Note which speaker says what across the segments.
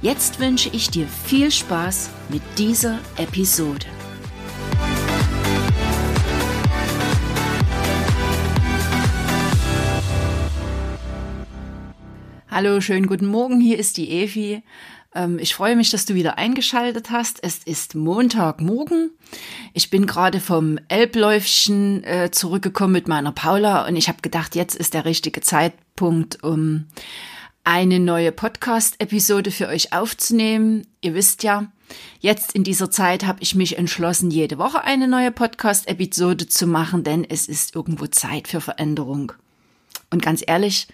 Speaker 1: Jetzt wünsche ich dir viel Spaß mit dieser Episode. Hallo, schönen guten Morgen, hier ist die Evi. Ähm, ich freue mich, dass du wieder eingeschaltet hast. Es ist Montagmorgen. Ich bin gerade vom Elbläufchen äh, zurückgekommen mit meiner Paula und ich habe gedacht, jetzt ist der richtige Zeitpunkt, um eine neue Podcast-Episode für euch aufzunehmen. Ihr wisst ja, jetzt in dieser Zeit habe ich mich entschlossen, jede Woche eine neue Podcast-Episode zu machen, denn es ist irgendwo Zeit für Veränderung. Und ganz ehrlich,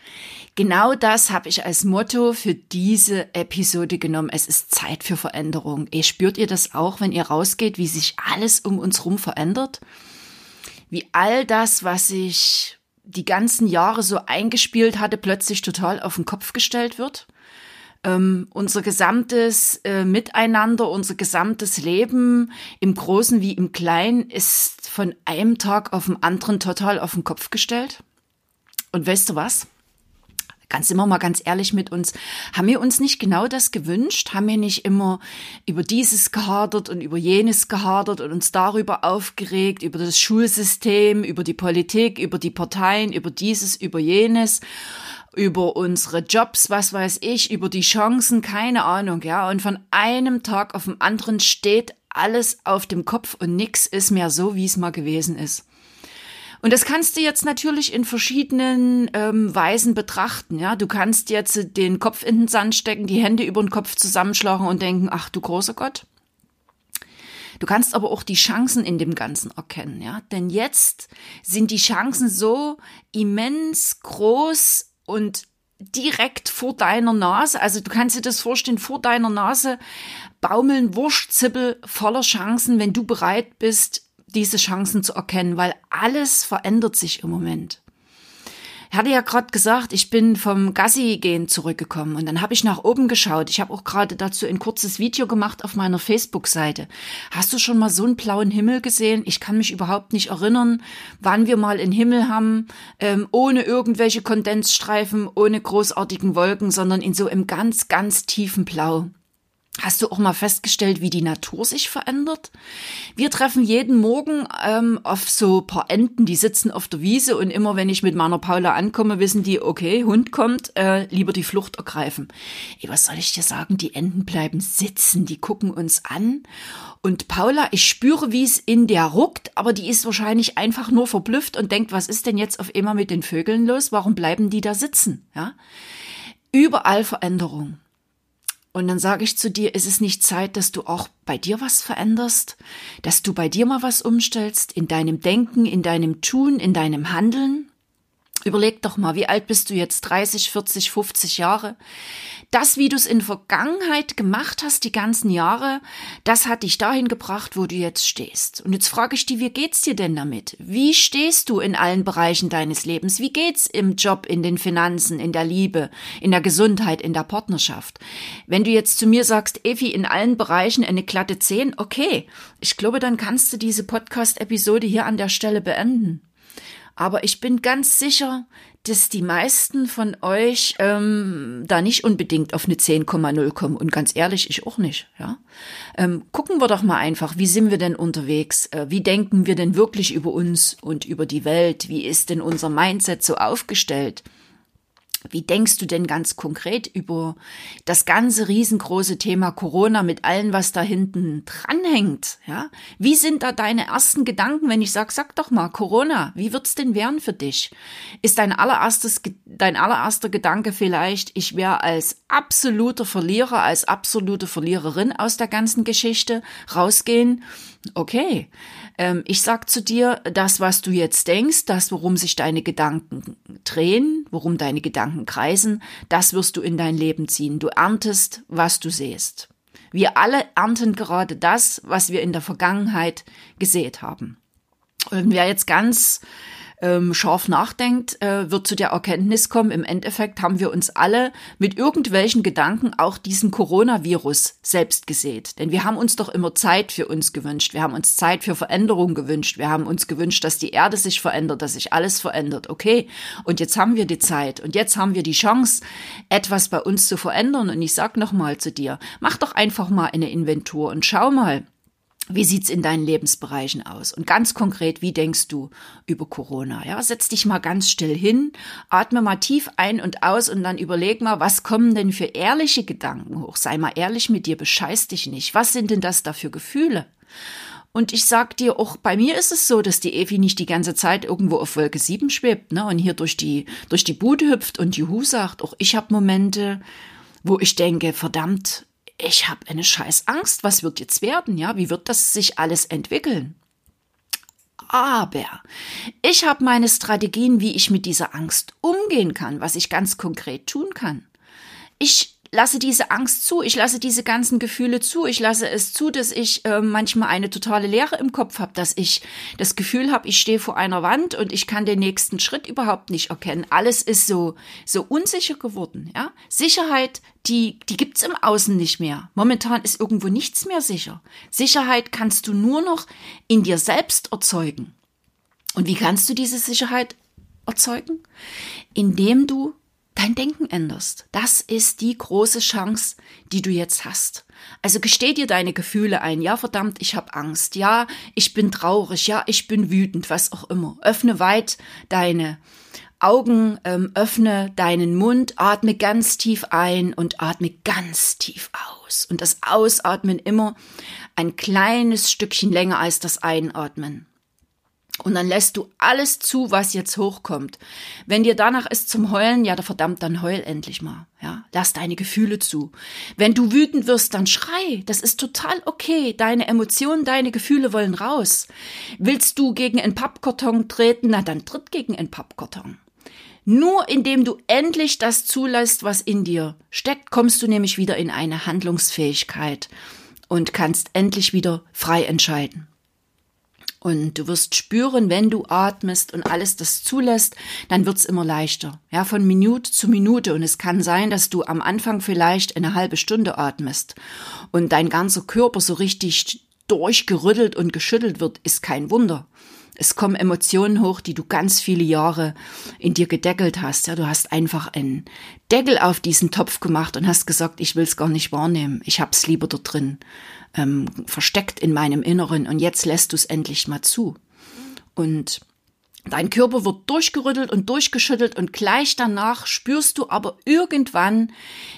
Speaker 1: genau das habe ich als Motto für diese Episode genommen. Es ist Zeit für Veränderung. Ihr spürt ihr das auch, wenn ihr rausgeht, wie sich alles um uns rum verändert? Wie all das, was sich die ganzen Jahre so eingespielt hatte, plötzlich total auf den Kopf gestellt wird? Ähm, unser gesamtes äh, Miteinander, unser gesamtes Leben im Großen wie im Kleinen ist von einem Tag auf den anderen total auf den Kopf gestellt. Und weißt du was? Ganz immer mal ganz ehrlich mit uns. Haben wir uns nicht genau das gewünscht? Haben wir nicht immer über dieses gehadert und über jenes gehadert und uns darüber aufgeregt, über das Schulsystem, über die Politik, über die Parteien, über dieses, über jenes? über unsere Jobs, was weiß ich, über die Chancen, keine Ahnung, ja. Und von einem Tag auf den anderen steht alles auf dem Kopf und nix ist mehr so, wie es mal gewesen ist. Und das kannst du jetzt natürlich in verschiedenen ähm, Weisen betrachten. Ja, du kannst jetzt den Kopf in den Sand stecken, die Hände über den Kopf zusammenschlagen und denken, ach du großer Gott. Du kannst aber auch die Chancen in dem Ganzen erkennen, ja, denn jetzt sind die Chancen so immens groß und direkt vor deiner Nase, also du kannst dir das vorstellen, vor deiner Nase baumeln Wurstzippel voller Chancen, wenn du bereit bist, diese Chancen zu erkennen, weil alles verändert sich im Moment. Ich hatte ja gerade gesagt, ich bin vom Gassi-Gehen zurückgekommen und dann habe ich nach oben geschaut. Ich habe auch gerade dazu ein kurzes Video gemacht auf meiner Facebook-Seite. Hast du schon mal so einen blauen Himmel gesehen? Ich kann mich überhaupt nicht erinnern, wann wir mal einen Himmel haben, ähm, ohne irgendwelche Kondensstreifen, ohne großartigen Wolken, sondern in so einem ganz, ganz tiefen Blau. Hast du auch mal festgestellt, wie die Natur sich verändert? Wir treffen jeden Morgen ähm, auf so paar Enten, die sitzen auf der Wiese und immer wenn ich mit meiner Paula ankomme, wissen die, okay, Hund kommt, äh, lieber die Flucht ergreifen. Ey, was soll ich dir sagen? Die Enten bleiben sitzen, die gucken uns an. Und Paula, ich spüre, wie es in der ruckt, aber die ist wahrscheinlich einfach nur verblüfft und denkt, was ist denn jetzt auf immer mit den Vögeln los? Warum bleiben die da sitzen? Ja? Überall Veränderung. Und dann sage ich zu dir, ist es nicht Zeit, dass du auch bei dir was veränderst, dass du bei dir mal was umstellst, in deinem Denken, in deinem Tun, in deinem Handeln? Überleg doch mal, wie alt bist du jetzt? 30, 40, 50 Jahre? Das, wie du es in Vergangenheit gemacht hast, die ganzen Jahre, das hat dich dahin gebracht, wo du jetzt stehst. Und jetzt frage ich dich, wie geht's dir denn damit? Wie stehst du in allen Bereichen deines Lebens? Wie geht's im Job, in den Finanzen, in der Liebe, in der Gesundheit, in der Partnerschaft? Wenn du jetzt zu mir sagst, Evi, in allen Bereichen eine glatte 10, okay. Ich glaube, dann kannst du diese Podcast-Episode hier an der Stelle beenden. Aber ich bin ganz sicher, dass die meisten von euch ähm, da nicht unbedingt auf eine 10,0 kommen. Und ganz ehrlich, ich auch nicht. Ja? Ähm, gucken wir doch mal einfach, wie sind wir denn unterwegs? Äh, wie denken wir denn wirklich über uns und über die Welt? Wie ist denn unser Mindset so aufgestellt? Wie denkst du denn ganz konkret über das ganze riesengroße Thema Corona mit allem, was da hinten dranhängt? Ja? Wie sind da deine ersten Gedanken, wenn ich sag, sag doch mal, Corona, wie wird's denn werden für dich? Ist dein allererstes, dein allererster Gedanke vielleicht, ich wäre als absoluter Verlierer, als absolute Verliererin aus der ganzen Geschichte rausgehen? Okay. Ähm, ich sag zu dir, das, was du jetzt denkst, das, worum sich deine Gedanken drehen, worum deine Gedanken kreisen, das wirst du in dein Leben ziehen. Du erntest, was du siehst. Wir alle ernten gerade das, was wir in der Vergangenheit gesät haben. Und wer jetzt ganz ähm, scharf nachdenkt, äh, wird zu der Erkenntnis kommen, im Endeffekt haben wir uns alle mit irgendwelchen Gedanken auch diesen Coronavirus selbst gesät. Denn wir haben uns doch immer Zeit für uns gewünscht. Wir haben uns Zeit für Veränderung gewünscht. Wir haben uns gewünscht, dass die Erde sich verändert, dass sich alles verändert. Okay. Und jetzt haben wir die Zeit und jetzt haben wir die Chance, etwas bei uns zu verändern. Und ich sag nochmal zu dir, mach doch einfach mal eine Inventur und schau mal, wie sieht's in deinen Lebensbereichen aus? Und ganz konkret, wie denkst du über Corona? Ja, setz dich mal ganz still hin, atme mal tief ein und aus und dann überleg mal, was kommen denn für ehrliche Gedanken hoch? Sei mal ehrlich mit dir, bescheiß dich nicht. Was sind denn das da für Gefühle? Und ich sag dir, auch bei mir ist es so, dass die Evi nicht die ganze Zeit irgendwo auf Wolke 7 schwebt, ne, und hier durch die, durch die Bude hüpft und Juhu sagt. Auch ich habe Momente, wo ich denke, verdammt, ich habe eine scheiß Angst, was wird jetzt werden, ja? Wie wird das sich alles entwickeln? Aber ich habe meine Strategien, wie ich mit dieser Angst umgehen kann, was ich ganz konkret tun kann. Ich lasse diese Angst zu, ich lasse diese ganzen Gefühle zu, ich lasse es zu, dass ich äh, manchmal eine totale Leere im Kopf habe, dass ich das Gefühl habe, ich stehe vor einer Wand und ich kann den nächsten Schritt überhaupt nicht erkennen. Alles ist so so unsicher geworden, ja? Sicherheit, die die gibt's im Außen nicht mehr. Momentan ist irgendwo nichts mehr sicher. Sicherheit kannst du nur noch in dir selbst erzeugen. Und wie kannst du diese Sicherheit erzeugen? Indem du dein Denken änderst. Das ist die große Chance, die du jetzt hast. Also gesteh dir deine Gefühle ein. Ja, verdammt, ich habe Angst. Ja, ich bin traurig. Ja, ich bin wütend, was auch immer. Öffne weit deine Augen, ähm, öffne deinen Mund, atme ganz tief ein und atme ganz tief aus. Und das Ausatmen immer ein kleines Stückchen länger als das Einatmen. Und dann lässt du alles zu, was jetzt hochkommt. Wenn dir danach ist zum Heulen, ja, da verdammt, dann heul endlich mal. Ja, lass deine Gefühle zu. Wenn du wütend wirst, dann schrei. Das ist total okay. Deine Emotionen, deine Gefühle wollen raus. Willst du gegen einen Pappkarton treten? Na, dann tritt gegen einen Pappkarton. Nur indem du endlich das zulässt, was in dir steckt, kommst du nämlich wieder in eine Handlungsfähigkeit und kannst endlich wieder frei entscheiden. Und du wirst spüren, wenn du atmest und alles das zulässt, dann wird's immer leichter. Ja, von Minute zu Minute. Und es kann sein, dass du am Anfang vielleicht eine halbe Stunde atmest und dein ganzer Körper so richtig durchgerüttelt und geschüttelt wird, ist kein Wunder. Es kommen Emotionen hoch, die du ganz viele Jahre in dir gedeckelt hast. Ja, du hast einfach einen Deckel auf diesen Topf gemacht und hast gesagt, ich will's gar nicht wahrnehmen. Ich hab's lieber dort drin ähm, versteckt in meinem Inneren und jetzt lässt du es endlich mal zu. Und Dein Körper wird durchgerüttelt und durchgeschüttelt und gleich danach spürst du aber irgendwann,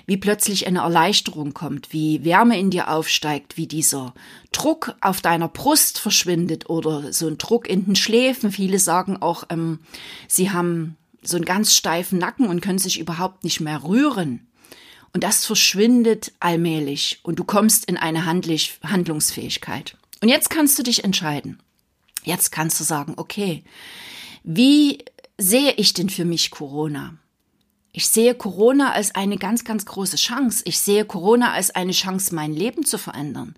Speaker 1: wie plötzlich eine Erleichterung kommt, wie Wärme in dir aufsteigt, wie dieser Druck auf deiner Brust verschwindet oder so ein Druck in den Schläfen. Viele sagen auch, ähm, sie haben so einen ganz steifen Nacken und können sich überhaupt nicht mehr rühren. Und das verschwindet allmählich und du kommst in eine Handlungsfähigkeit. Und jetzt kannst du dich entscheiden. Jetzt kannst du sagen, okay, wie sehe ich denn für mich Corona? Ich sehe Corona als eine ganz, ganz große Chance. Ich sehe Corona als eine Chance, mein Leben zu verändern.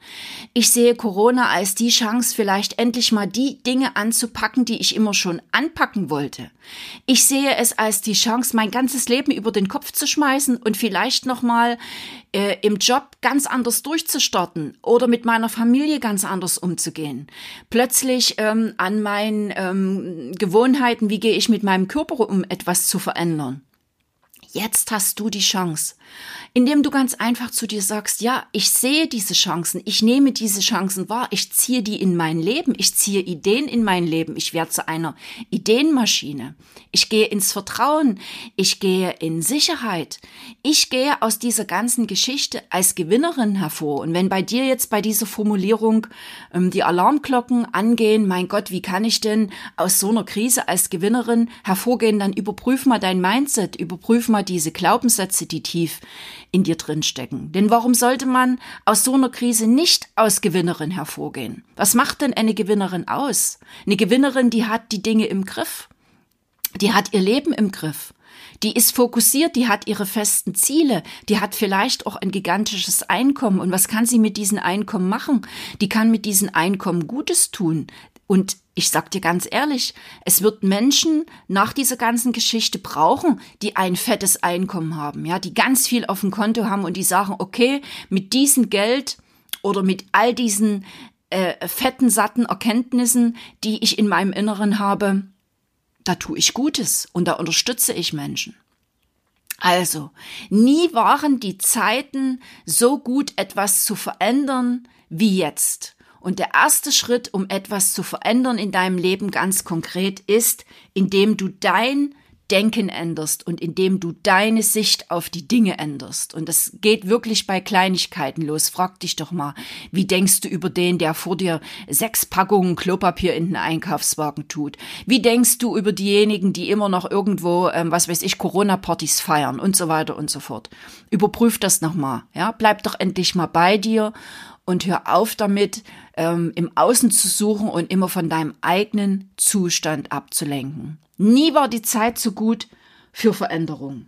Speaker 1: Ich sehe Corona als die Chance, vielleicht endlich mal die Dinge anzupacken, die ich immer schon anpacken wollte. Ich sehe es als die Chance, mein ganzes Leben über den Kopf zu schmeißen und vielleicht nochmal äh, im Job ganz anders durchzustarten oder mit meiner Familie ganz anders umzugehen. Plötzlich ähm, an meinen ähm, Gewohnheiten, wie gehe ich mit meinem Körper um, etwas zu verändern. Jetzt hast du die Chance indem du ganz einfach zu dir sagst, ja, ich sehe diese Chancen, ich nehme diese Chancen wahr, ich ziehe die in mein Leben, ich ziehe Ideen in mein Leben, ich werde zu einer Ideenmaschine. Ich gehe ins Vertrauen, ich gehe in Sicherheit. Ich gehe aus dieser ganzen Geschichte als Gewinnerin hervor. Und wenn bei dir jetzt bei dieser Formulierung ähm, die Alarmglocken angehen, mein Gott, wie kann ich denn aus so einer Krise als Gewinnerin hervorgehen, dann überprüf mal dein Mindset, überprüf mal diese Glaubenssätze, die tief in dir drin stecken. Denn warum sollte man aus so einer Krise nicht aus Gewinnerin hervorgehen? Was macht denn eine Gewinnerin aus? Eine Gewinnerin, die hat die Dinge im Griff. Die hat ihr Leben im Griff. Die ist fokussiert, die hat ihre festen Ziele, die hat vielleicht auch ein gigantisches Einkommen. Und was kann sie mit diesem Einkommen machen? Die kann mit diesem Einkommen Gutes tun. Und ich sag dir ganz ehrlich, es wird Menschen nach dieser ganzen Geschichte brauchen, die ein fettes Einkommen haben, ja, die ganz viel auf dem Konto haben und die sagen, okay, mit diesem Geld oder mit all diesen äh, fetten, satten Erkenntnissen, die ich in meinem Inneren habe, da tue ich Gutes und da unterstütze ich Menschen. Also, nie waren die Zeiten so gut, etwas zu verändern wie jetzt. Und der erste Schritt, um etwas zu verändern in deinem Leben ganz konkret, ist, indem du dein Denken änderst und indem du deine Sicht auf die Dinge änderst. Und das geht wirklich bei Kleinigkeiten los. Frag dich doch mal, wie denkst du über den, der vor dir sechs Packungen Klopapier in den Einkaufswagen tut? Wie denkst du über diejenigen, die immer noch irgendwo, ähm, was weiß ich, Corona-Partys feiern und so weiter und so fort? Überprüf das nochmal, ja? Bleib doch endlich mal bei dir und hör auf damit, ähm, im Außen zu suchen und immer von deinem eigenen Zustand abzulenken. Nie war die Zeit so gut für Veränderung.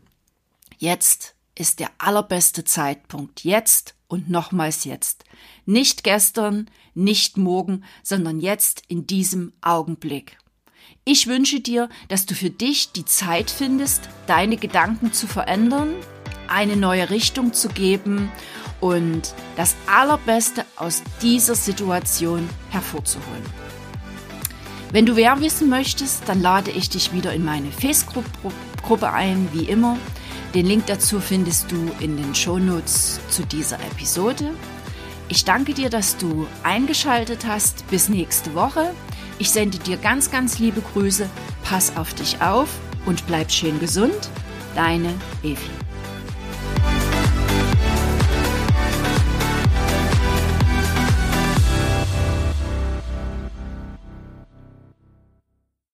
Speaker 1: Jetzt ist der allerbeste Zeitpunkt. Jetzt und nochmals jetzt. Nicht gestern, nicht morgen, sondern jetzt in diesem Augenblick. Ich wünsche dir, dass du für dich die Zeit findest, deine Gedanken zu verändern, eine neue Richtung zu geben und das Allerbeste aus dieser Situation hervorzuholen. Wenn du mehr wissen möchtest, dann lade ich dich wieder in meine Facebook-Gruppe ein, wie immer. Den Link dazu findest du in den Shownotes zu dieser Episode. Ich danke dir, dass du eingeschaltet hast. Bis nächste Woche. Ich sende dir ganz, ganz liebe Grüße. Pass auf dich auf und bleib schön gesund. Deine Evi.